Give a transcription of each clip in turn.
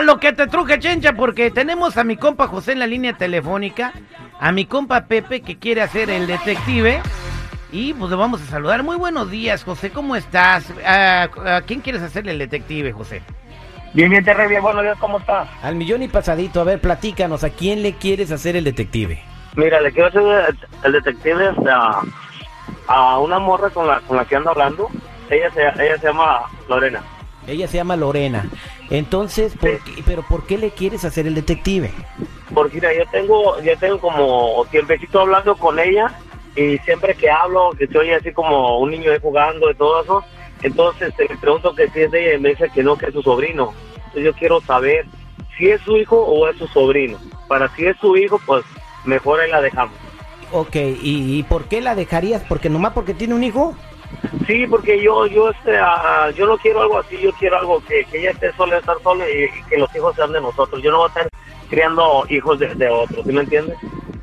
A lo que te truje, chencha, porque tenemos a mi compa José en la línea telefónica, a mi compa Pepe que quiere hacer el detective. Y pues le vamos a saludar. Muy buenos días, José, ¿cómo estás? ¿A, a quién quieres hacerle el detective, José? Bien, bien, Terry, bien, buenos días, ¿cómo estás? Al millón y pasadito, a ver, platícanos, ¿a quién le quieres hacer el detective? Mira, le quiero hacer el, el detective a, a una morra con la, con la que ando hablando. Ella se, ella se llama Lorena. Ella se llama Lorena. Entonces, ¿por qué- ¿pero por qué le quieres hacer el detective? Porque mira, yo tengo, yo tengo como tiempecito hablando con ella y siempre que hablo, que oye así como un niño jugando y todo eso, entonces te le pregunto que si es de ella y me dice que no, que es su sobrino. Entonces yo quiero saber si es su hijo o es su sobrino. Para si es su hijo, pues mejor ahí la dejamos. Ok, ¿y, y por qué la dejarías? ¿Porque nomás porque tiene un hijo? Sí, porque yo yo este ah, yo no quiero algo así, yo quiero algo que, que ella esté sola, estar sola y, y que los hijos sean de nosotros. Yo no voy a estar criando hijos de, de otros, ¿sí me entiendes?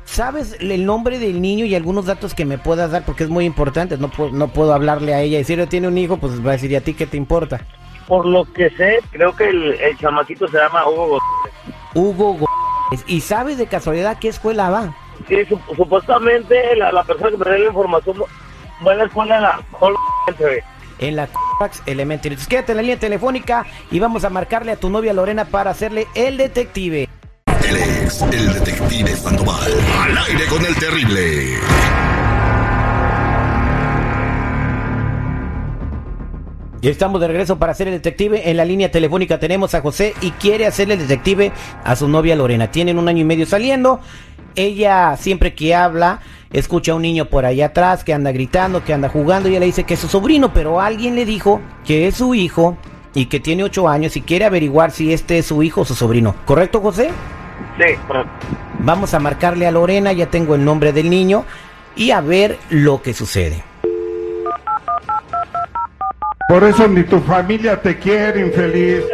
¿Sabes el nombre del niño y algunos datos que me puedas dar? Porque es muy importante. No, puedo- no puedo hablarle a ella y decirle tiene un hijo, pues va a decir, ¿y a ti qué te importa? Por lo que sé, creo que el, el chamaquito se llama Hugo González. Hugo Gómez. ¿Y sabes de casualidad qué escuela va? Sí, su- supuestamente la, la persona que me dio la información va a la escuela de la Elementary. En la Copax Elementary. Entonces quédate en la línea telefónica y vamos a marcarle a tu novia Lorena para hacerle el detective. Él es el detective Sandoval. Al aire con el terrible. Y estamos de regreso para hacer el detective. En la línea telefónica tenemos a José y quiere hacerle el detective a su novia Lorena. Tienen un año y medio saliendo. Ella siempre que habla escucha a un niño por allá atrás que anda gritando, que anda jugando y ella le dice que es su sobrino, pero alguien le dijo que es su hijo y que tiene ocho años y quiere averiguar si este es su hijo o su sobrino. ¿Correcto, José? Sí, correcto. Vamos a marcarle a Lorena, ya tengo el nombre del niño y a ver lo que sucede. Por eso ni tu familia te quiere, infeliz.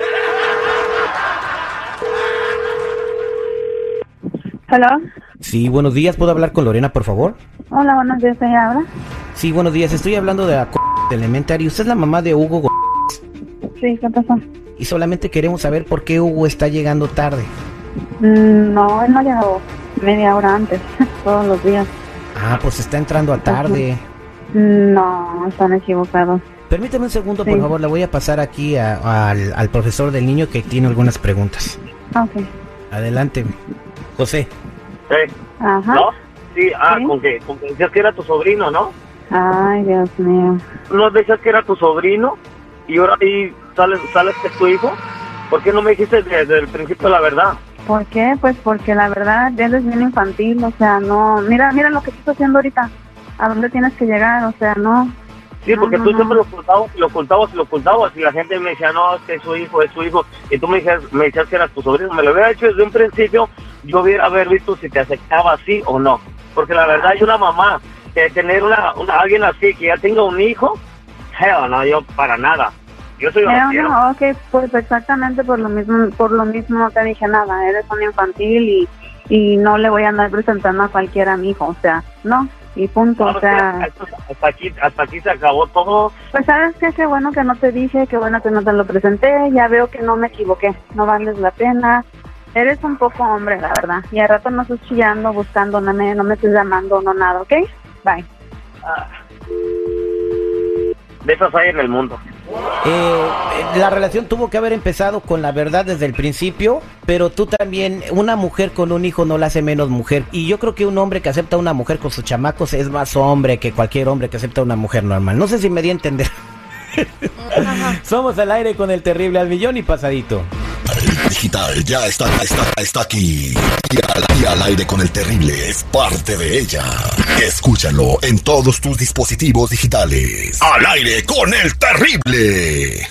Hola. Sí, buenos días, ¿puedo hablar con Lorena, por favor? Hola, buenos días, ¿ella habla? Sí, buenos días. Estoy hablando de la de Elementary. Usted es la mamá de Hugo Go- Sí, ¿qué pasó? y solamente queremos saber por qué Hugo está llegando tarde. Mm, No, él no llegó media hora antes, todos los días. Ah, pues está entrando a tarde. No, están equivocados. Permítame un segundo, por favor. Le voy a pasar aquí a- al, al profesor del niño que tiene algunas preguntas. Ah, Ok. Adelante, José. Sí. Ajá. ¿No? Sí, ah, Sí. Con, que, con que decías que era tu sobrino, ¿no? Ay, Dios mío. ¿No decías que era tu sobrino y ahora ahí sales, sales que es tu hijo? ¿Por qué no me dijiste desde el principio la verdad? ¿Por qué? Pues porque la verdad, él es bien infantil, o sea, no... Mira, mira lo que estás haciendo ahorita. ¿A dónde tienes que llegar? O sea, no... Sí, porque No, tú no, siempre no. lo ocultabas y lo ocultabas y lo ocultabas y la gente me decía, no, es que es su hijo, es su hijo. Y tú me decías, me decías que era tu sobrino. Me lo hubiera hecho desde un principio, yo hubiera haber visto si te aceptaba así o no. Porque la verdad, yo una mamá, que tener una, una alguien así, que ya tenga un hijo, hell, no, yo para nada. Yo soy quiero. no, ok, pues exactamente por lo mismo, por lo mismo no te dije nada, eres un infantil y, y no le voy a andar presentando a cualquiera a mi hijo, o sea, no, y punto, No, o sea, hasta, aquí, hasta aquí se acabó todo. pues sabes qué, qué bueno que no te dije, qué bueno que no te lo presenté, ya veo que no me equivoqué, no vales la pena, eres un poco hombre, la verdad, y al rato no estás chillando, buscando, no me, no me estés llamando, no nada, ¿ok? Bye. De esas hay en el mundo. Eh, la relación tuvo que haber empezado con la verdad desde el principio, pero tú también, una mujer con un hijo no la hace menos mujer. Y yo creo que un hombre que acepta a una mujer con sus chamacos es más hombre que cualquier hombre que acepta a una mujer normal. No sé si me di a entender. Somos al aire con el terrible al millón y pasadito. Digital ya está, está, está aquí. Y al, aire con el terrible es parte de ella. Escúchalo en todos tus dispositivos digitales. Al aire con el terrible.